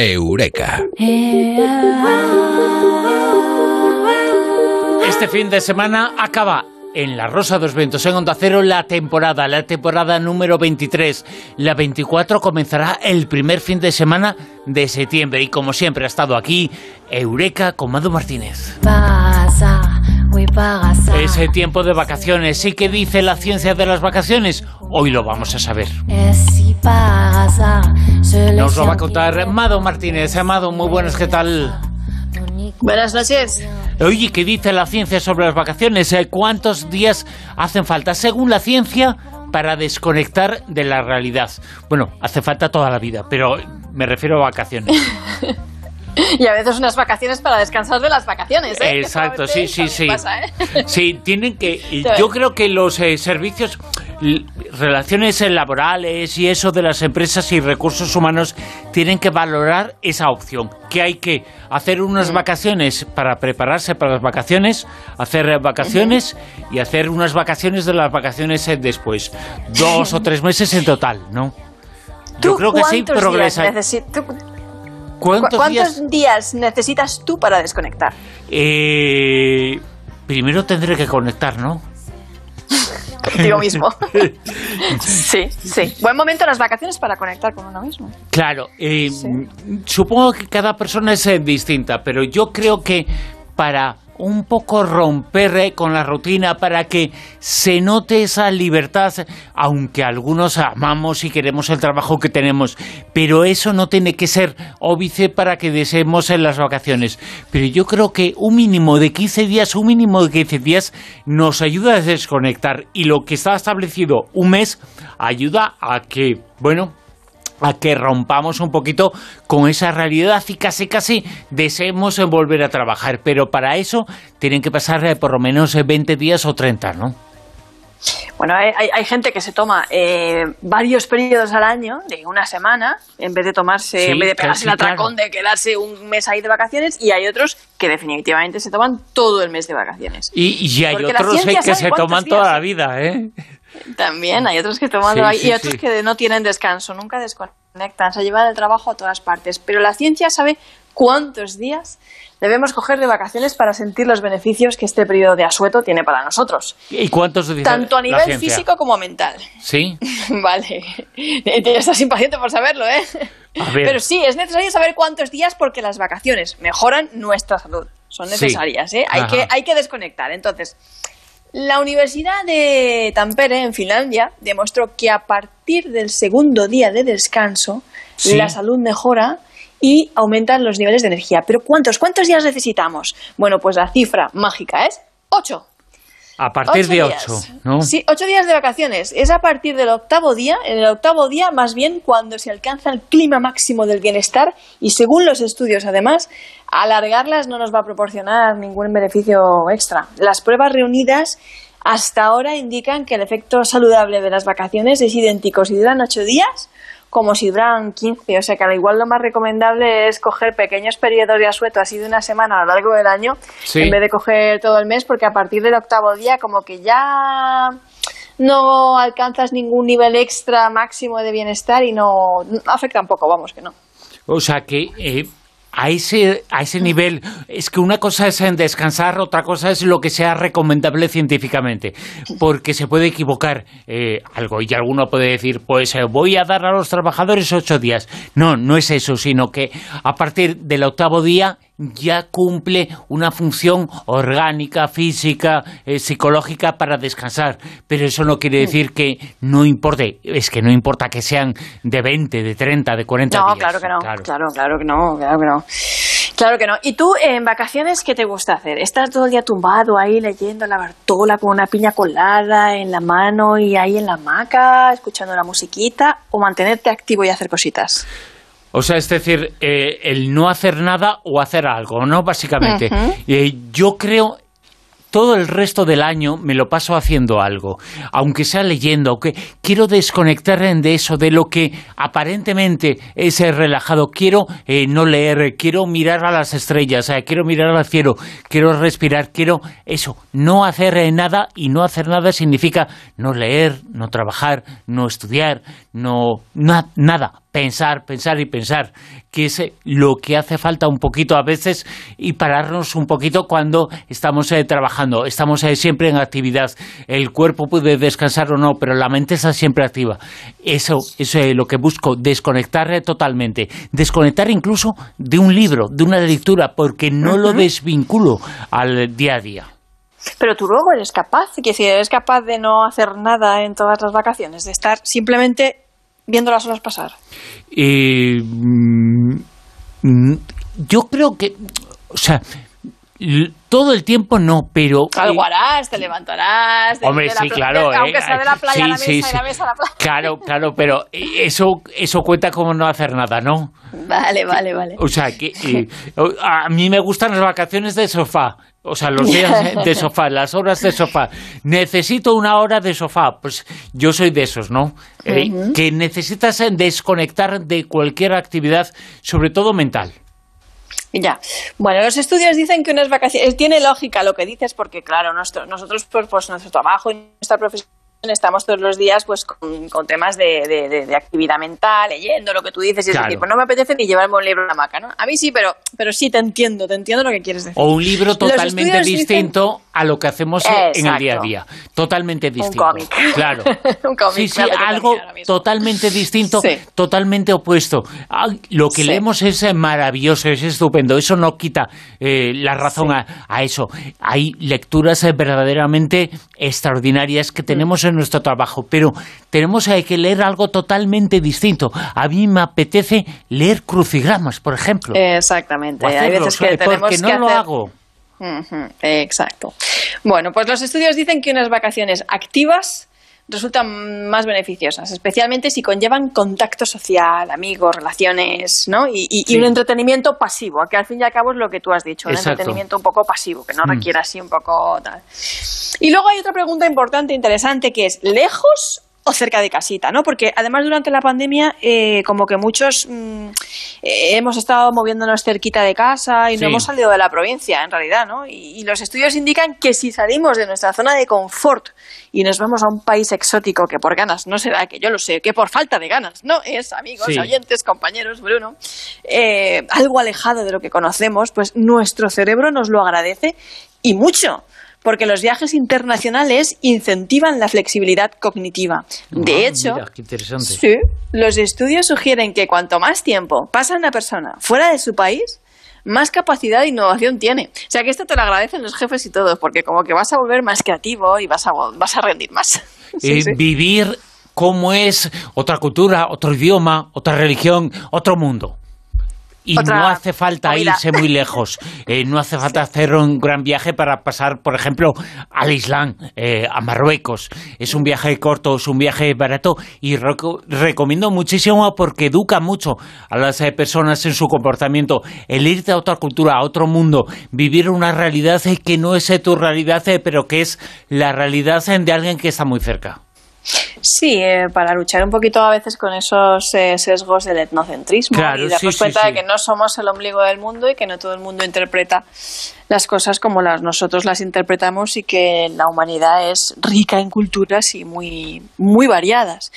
Eureka. Este fin de semana acaba en La Rosa dos Ventos, en Onda Cero, la temporada, la temporada número 23. La 24 comenzará el primer fin de semana de septiembre. Y como siempre ha estado aquí, Eureka con Mado Martínez. Ese tiempo de vacaciones, ¿sí que dice la ciencia de las vacaciones? Hoy lo vamos a saber. Nos lo va a contar Mado Martínez. Amado, muy buenas, ¿qué tal? Buenas noches. Oye, ¿qué dice la ciencia sobre las vacaciones? Eh, ¿Cuántos días hacen falta, según la ciencia, para desconectar de la realidad? Bueno, hace falta toda la vida, pero me refiero a vacaciones. Y a veces unas vacaciones para descansar de las vacaciones. ¿eh? Exacto, sí, sí, sí. Pasa, ¿eh? Sí, tienen que. Yo creo que los eh, servicios, relaciones laborales y eso de las empresas y recursos humanos tienen que valorar esa opción. Que hay que hacer unas vacaciones para prepararse para las vacaciones, hacer vacaciones y hacer unas vacaciones de las vacaciones después. Dos o tres meses en total, ¿no? Yo creo que sí progresa. ¿Cuántos, días? necesitas tú para desconectar? Eh, primero tendré que conectar, ¿no? Contigo mismo. sí, sí. Buen momento las vacaciones para conectar con uno mismo. Claro. Eh, supongo que cada persona es eh, distinta, pero yo creo que para un poco romper eh, con la rutina para que se note esa libertad, aunque algunos amamos y queremos el trabajo que tenemos, pero eso no tiene que ser óbice para que deseemos en las vacaciones. Pero yo creo que un mínimo de 15 días, un mínimo de 15 días nos ayuda a desconectar y lo que está establecido un mes ayuda a que, bueno, a que rompamos un poquito con esa realidad y casi casi deseemos volver a trabajar. Pero para eso tienen que pasar eh, por lo menos 20 eh, días o 30, ¿no? Bueno, hay, gente que se toma eh, varios periodos al año, de una semana, en vez de tomarse, en vez de pegarse el atracón de quedarse un mes ahí de vacaciones, y hay otros que definitivamente se toman todo el mes de vacaciones. Y, hay otros que se toman toda la vida, ¿eh? También hay otros que toman y otros que no tienen descanso, nunca desconectan, se llevan el trabajo a todas partes. Pero la ciencia sabe cuántos días debemos coger de vacaciones para sentir los beneficios que este periodo de asueto tiene para nosotros. ¿Y cuántos días? Tanto a nivel físico como mental. Sí. vale. Estás impaciente por saberlo, ¿eh? Pero sí, es necesario saber cuántos días porque las vacaciones mejoran nuestra salud. Son necesarias, ¿eh? Hay que, hay que desconectar. Entonces, la Universidad de Tampere, en Finlandia, demostró que a partir del segundo día de descanso, la salud mejora y aumentan los niveles de energía. Pero ¿cuántos? ¿Cuántos días necesitamos? Bueno, pues la cifra mágica es ocho. A partir de ocho, ¿no? Sí, ocho días de vacaciones. Es a partir del octavo día, en el octavo día más bien cuando se alcanza el clima máximo del bienestar y según los estudios además, alargarlas no nos va a proporcionar ningún beneficio extra. Las pruebas reunidas hasta ahora indican que el efecto saludable de las vacaciones es idéntico si duran ocho días como si duran 15. O sea que al igual lo más recomendable es coger pequeños periodos de asueto así de una semana a lo largo del año en vez de coger todo el mes porque a partir del octavo día como que ya no alcanzas ningún nivel extra máximo de bienestar y no, afecta un poco, vamos que no. O sea que eh, a ese, a ese nivel, es que una cosa es en descansar, otra cosa es lo que sea recomendable científicamente, porque se puede equivocar eh, algo y alguno puede decir, pues eh, voy a dar a los trabajadores ocho días. No, no es eso, sino que a partir del octavo día ya cumple una función orgánica, física, eh, psicológica para descansar. Pero eso no quiere decir que no importe, es que no importa que sean de 20, de 30, de 40 no, días. Claro que no, claro. claro, claro que no, claro que no. Claro que no. ¿Y tú en vacaciones qué te gusta hacer? ¿Estás todo el día tumbado ahí leyendo la Bartola con una piña colada en la mano y ahí en la hamaca, escuchando la musiquita, o mantenerte activo y hacer cositas? O sea, es decir, eh, el no hacer nada o hacer algo, ¿no? Básicamente. Eh, yo creo todo el resto del año me lo paso haciendo algo, aunque sea leyendo, que quiero desconectar de eso, de lo que aparentemente es relajado. Quiero eh, no leer, quiero mirar a las estrellas, quiero mirar al cielo, quiero respirar, quiero eso, no hacer nada y no hacer nada significa no leer, no trabajar, no estudiar, no nada pensar, pensar y pensar, que es eh, lo que hace falta un poquito a veces y pararnos un poquito cuando estamos eh, trabajando, estamos eh, siempre en actividad, el cuerpo puede descansar o no, pero la mente está siempre activa. Eso, eso es lo que busco, desconectar totalmente, desconectar incluso de un libro, de una lectura, porque no lo desvinculo al día a día. Pero tú luego eres capaz, que si eres capaz de no hacer nada en todas las vacaciones, de estar simplemente viendo las horas pasar. Mm, mm, yo creo que, o sea, todo el tiempo no, pero... Algo harás, te levantarás... Hombre, sí, claro. aunque sea de la playa a la mesa y la mesa a la playa. Claro, claro, pero eso, eso cuenta como no hacer nada, ¿no? Vale, vale, vale. O sea, que a mí me gustan las vacaciones de sofá. O sea, los días de sofá, las horas de sofá. Necesito una hora de sofá. Pues yo soy de esos, ¿no? Eh, que necesitas desconectar de cualquier actividad, sobre todo mental. Ya. Bueno, los estudios dicen que unas vacaciones. Tiene lógica lo que dices, porque, claro, nosotros, pues, pues nuestro trabajo y nuestra profesión estamos todos los días pues con, temas de, actividad mental, leyendo lo que tú dices y decir, pues no me apetece ni llevarme un libro a la maca, ¿no? A mí sí, pero, pero sí te entiendo, te entiendo lo que quieres decir. O un libro totalmente distinto a lo que hacemos en el día a día. Totalmente distinto. Un cómic. Claro. un cómic. Sí, sí, algo totalmente distinto, totalmente opuesto. Lo que leemos es maravilloso, es estupendo. Eso no quita eh, la razón a, a, eso. Hay lecturas eh, verdaderamente extraordinarias que tenemos en nuestro trabajo, pero tenemos que leer algo totalmente distinto. A mí me apetece leer crucigramas, por ejemplo. Exactamente. Hay veces que eh, tenemos porque no lo hago. Exacto. Bueno, pues los estudios dicen que unas vacaciones activas resultan más beneficiosas, especialmente si conllevan contacto social, amigos, relaciones, ¿no? Y, un entretenimiento pasivo, que al fin y al cabo es lo que tú has dicho, un entretenimiento un poco pasivo, que no mm. requiera así un poco tal. Y luego hay otra pregunta importante, interesante, que es, ¿lejos o cerca de casita, ¿no? Porque además durante la pandemia, eh, como que muchos mm, eh, hemos estado moviéndonos cerquita de casa y no hemos salido de la provincia, en realidad, ¿no? Y, los estudios indican que si salimos de nuestra zona de confort y nos vamos a un país exótico que por ganas no será, que yo lo sé, que por falta de ganas, no es, amigos, oyentes, compañeros, Bruno, eh, algo alejado de lo que conocemos, pues nuestro cerebro nos lo agradece y mucho porque los viajes internacionales incentivan la flexibilidad cognitiva. De ah, hecho, los estudios sugieren que cuanto más tiempo pasa una persona fuera de su país, más capacidad de innovación tiene. O sea que esto te lo agradecen los jefes y todos, porque como que vas a volver más creativo y vas a, vas a rendir más. Eh, vivir como es otra cultura, otro idioma, otra religión, otro mundo. Y no hace falta irse muy lejos. Eh, no hace falta hacer un gran viaje para pasar, por ejemplo, al Islam, eh, a Marruecos. Es un viaje corto, es un viaje barato y recomiendo muchísimo porque educa mucho a las eh, personas en su comportamiento. El irte a otra cultura, a otro mundo, vivir una realidad que no es tu realidad, pero que es la realidad de alguien que está muy cerca. Sí, eh, para luchar un poquito a veces con esos eh, sesgos del etnocentrismo y darnos cuenta de que no somos el ombligo del mundo y que no todo el mundo interpreta las cosas como las nosotros las interpretamos y que la humanidad es rica en culturas y muy, muy variadas.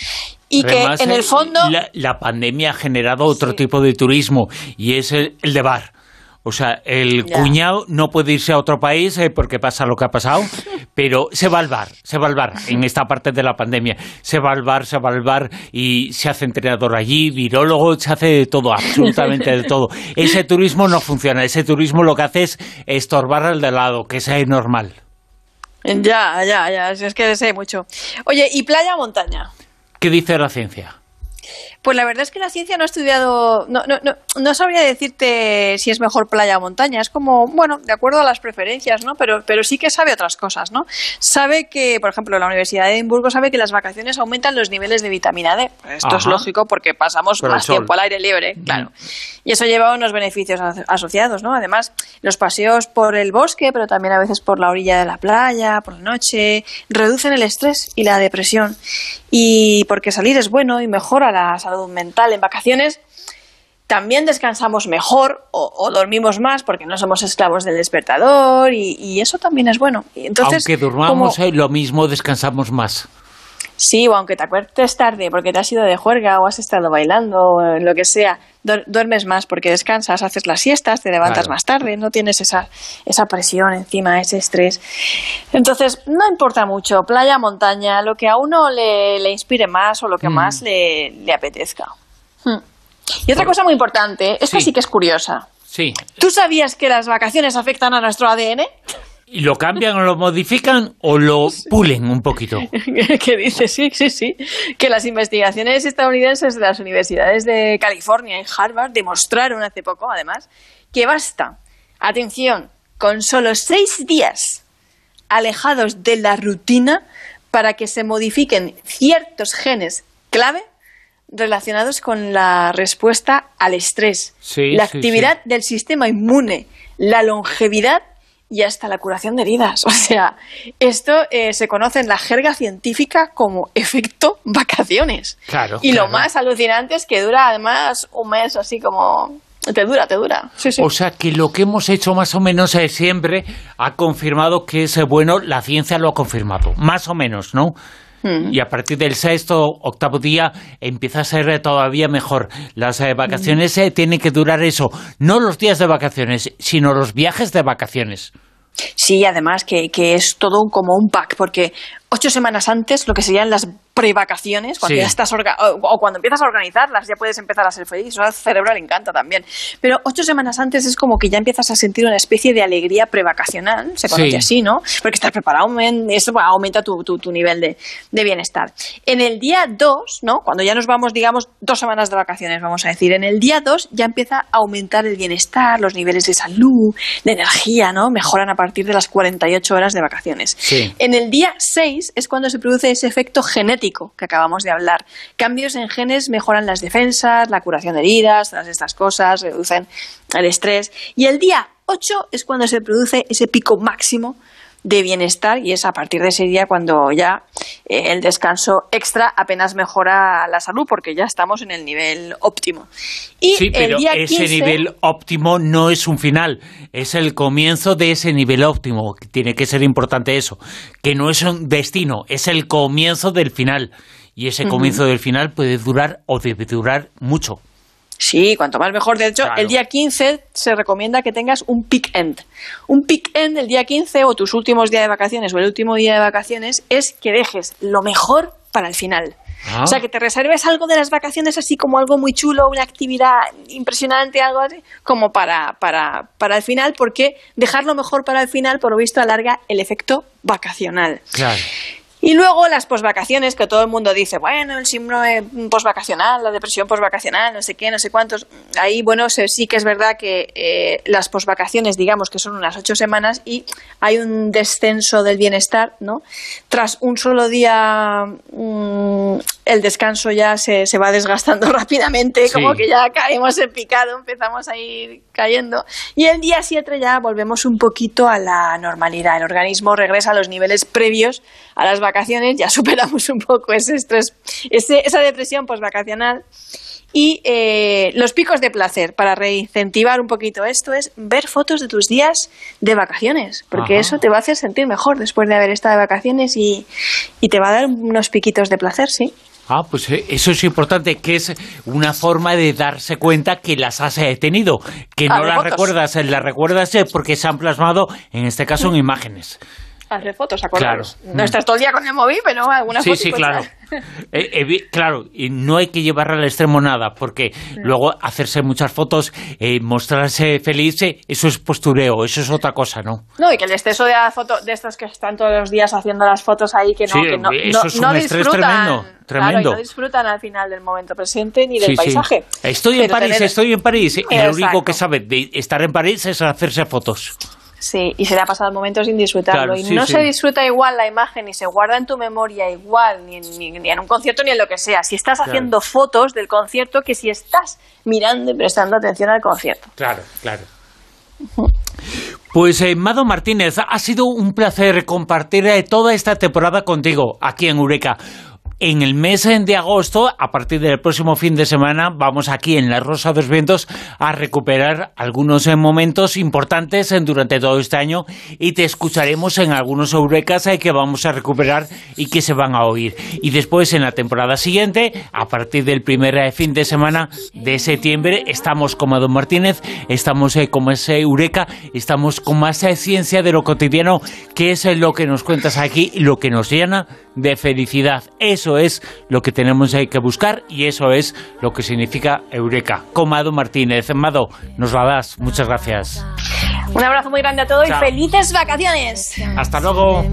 Y que en el eh, fondo... La, pandemia ha generado otro tipo de turismo y es el de bar o sea, el cuñado no puede irse a otro país eh, porque pasa lo que ha pasado, pero se va al bar, se va al bar en esta parte de la pandemia. Se va al bar, se va al bar y se hace entrenador allí, virólogo, se hace de todo, absolutamente de todo. Ese turismo no funciona, ese turismo lo que hace es estorbar al de lado, que sea normal. Ya, ya, ya, es que sé mucho. Oye, ¿y playa o montaña? ¿Qué dice la ciencia? Pues la verdad es que la ciencia no ha estudiado, no, no, no, no sabría decirte si es mejor playa o montaña. Es como, bueno, de acuerdo a las preferencias, ¿no? Pero, pero sí que sabe otras cosas, ¿no? Sabe que, por ejemplo, la Universidad de Edimburgo sabe que las vacaciones aumentan los niveles de vitamina D. Esto es lógico porque pasamos más tiempo al aire libre, claro. Y eso lleva unos beneficios asociados, ¿no? Además, los paseos por el bosque, pero también a veces por la orilla de la playa, por la noche, reducen el estrés y la depresión. Y porque salir es bueno y mejora la salud mental en vacaciones, también descansamos mejor o, dormimos más porque no somos esclavos del despertador y, eso también es bueno. Entonces, Aunque durmamos eh, lo mismo, descansamos más. Sí, o aunque te acuerdes tarde porque te has ido de juerga o has estado bailando o lo que sea, duermes más porque descansas, haces las siestas, te levantas más tarde, no tienes esa, esa presión encima, ese estrés. Entonces, no importa mucho, playa, montaña, lo que a uno le, le inspire más o lo que mm. más le, le apetezca. Hmm. Y otra cosa muy importante, esta sí. sí que es curiosa. Sí. ¿Tú sabías que las vacaciones afectan a nuestro ADN? ¿Y lo cambian o lo modifican o lo pulen un poquito? que dice, sí, sí, sí, que las investigaciones estadounidenses de las universidades de California y Harvard demostraron hace poco, además, que basta, atención, con solo seis días alejados de la rutina para que se modifiquen ciertos genes clave relacionados con la respuesta al estrés, la actividad del sistema inmune, la longevidad y hasta la curación de heridas. O sea, esto eh, se conoce en la jerga científica como efecto vacaciones. Claro. Y lo más alucinante es que dura además un mes así como te dura, te dura. O sea que lo que hemos hecho más o menos es siempre ha confirmado que es bueno, la ciencia lo ha confirmado, más o menos, ¿no? Y a partir del sexto, octavo día empieza a ser todavía mejor. Las eh, vacaciones eh, tienen que durar eso, no los días de vacaciones, sino los viajes de vacaciones. Sí, además que, que es todo como un pack, porque ocho semanas antes, lo que serían las prevacaciones, cuando ya estás o, cuando empiezas a organizarlas, ya puedes empezar a ser feliz. Eso al cerebro le encanta también. Pero ocho semanas antes es como que ya empiezas a sentir una especie de alegría prevacacional, se conoce así, ¿no? Porque estás preparado, eso aumenta tu, tu, nivel de, de, bienestar. En el día dos, ¿no? Cuando ya nos vamos, digamos, dos semanas de vacaciones, vamos a decir, en el día dos ya empieza a aumentar el bienestar, los niveles de salud, de energía, ¿no? Mejoran a partir de las 48 horas de vacaciones. En el día es cuando se produce ese efecto genético que acabamos de hablar. Cambios en genes mejoran las defensas, la curación de heridas, todas estas cosas, reducen el estrés. Y el día 8 es cuando se produce ese pico máximo de bienestar y es a partir de ese día cuando ya eh, el descanso extra apenas mejora la salud porque ya estamos en el nivel óptimo. Y sí, pero ese nivel óptimo no es un final, es el comienzo de ese nivel óptimo. Tiene que ser importante eso, que no es un destino, es el comienzo del final. Y ese comienzo del final puede durar o debe durar mucho. Sí, cuanto más mejor. De hecho, el día 15 se recomienda que tengas un peak end. Un peak end el día 15 o tus últimos días de vacaciones o el último día de vacaciones es que dejes lo mejor para el final. Ah. O sea, que te reserves algo de las vacaciones así como algo muy chulo, una actividad impresionante, algo así, como para, para, para el final, porque dejar lo mejor para el final, por lo visto, alarga el efecto vacacional. Claro. Y luego las posvacaciones, que todo el mundo dice, bueno, el síndrome posvacacional, la depresión posvacacional, no sé qué, no sé cuántos. Ahí, bueno, sí que es verdad que eh, las posvacaciones, digamos que son unas ocho semanas y hay un descenso del bienestar, ¿no? Tras un solo día, mm, el descanso ya se, se va desgastando rápidamente, como que ya caemos en picado, empezamos a ir cayendo. Y el día siete ya volvemos un poquito a la normalidad. El organismo regresa a los niveles previos a las vacaciones, ya superamos un poco ese estrés, esa depresión postvacacional. Y eh, los picos de placer, para reincentivar un poquito esto, es ver fotos de tus días de vacaciones, porque eso te va a hacer sentir mejor después de haber estado de vacaciones y, y te va a dar unos piquitos de placer, sí. Ah, pues eh, eso es importante, que es una forma de darse cuenta que las has eh, tenido, que no las recuerdas, las recuerdas porque se han plasmado, en este caso, en imágenes hacer fotos, acordaros. Claro. No estás todo el día con el móvil, pero algunas sí, Sí, claro. Eh, eh, claro, y no hay que llevarla al extremo nada, porque luego hacerse muchas fotos, eh, mostrarse feliz, eso es postureo, eso es otra cosa, ¿no? No, y que el exceso de foto de estos que están todos los días haciendo las fotos ahí, que no, que no, eso es un estrés tremendo. Tremendo. no disfrutan al final del momento presente ni del paisaje. Estoy en París, estoy en París, y lo único que sabe de estar en París es hacerse fotos. Sí, y se le ha pasado el momento sin disfrutarlo. y no se disfruta igual la imagen, ni se guarda en tu memoria igual, ni en, un concierto, ni en lo que sea. Si estás haciendo fotos del concierto, que si estás mirando y prestando atención al concierto. Claro, claro. Pues eh, Mado Martínez, ha sido un placer compartir eh, toda esta temporada contigo aquí en Eureka. En el mes de agosto, a partir del próximo fin de semana, vamos aquí en La Rosa de los Vientos a recuperar algunos eh, momentos importantes eh, durante todo este año y te escucharemos en algunos eurekas eh, que vamos a recuperar y que se van a oír. Y después, en la temporada siguiente, a partir del primer fin de semana de septiembre, estamos como Don Martínez, estamos como ese eureka, estamos con más ciencia de lo cotidiano, que es lo que nos cuentas aquí y lo que nos llena de felicidad. Eso es lo que tenemos que buscar y eso es lo que significa Eureka. Comado Martínez, Mado, nos la das. Muchas gracias. Un abrazo muy grande a todos y felices vacaciones. Hasta luego.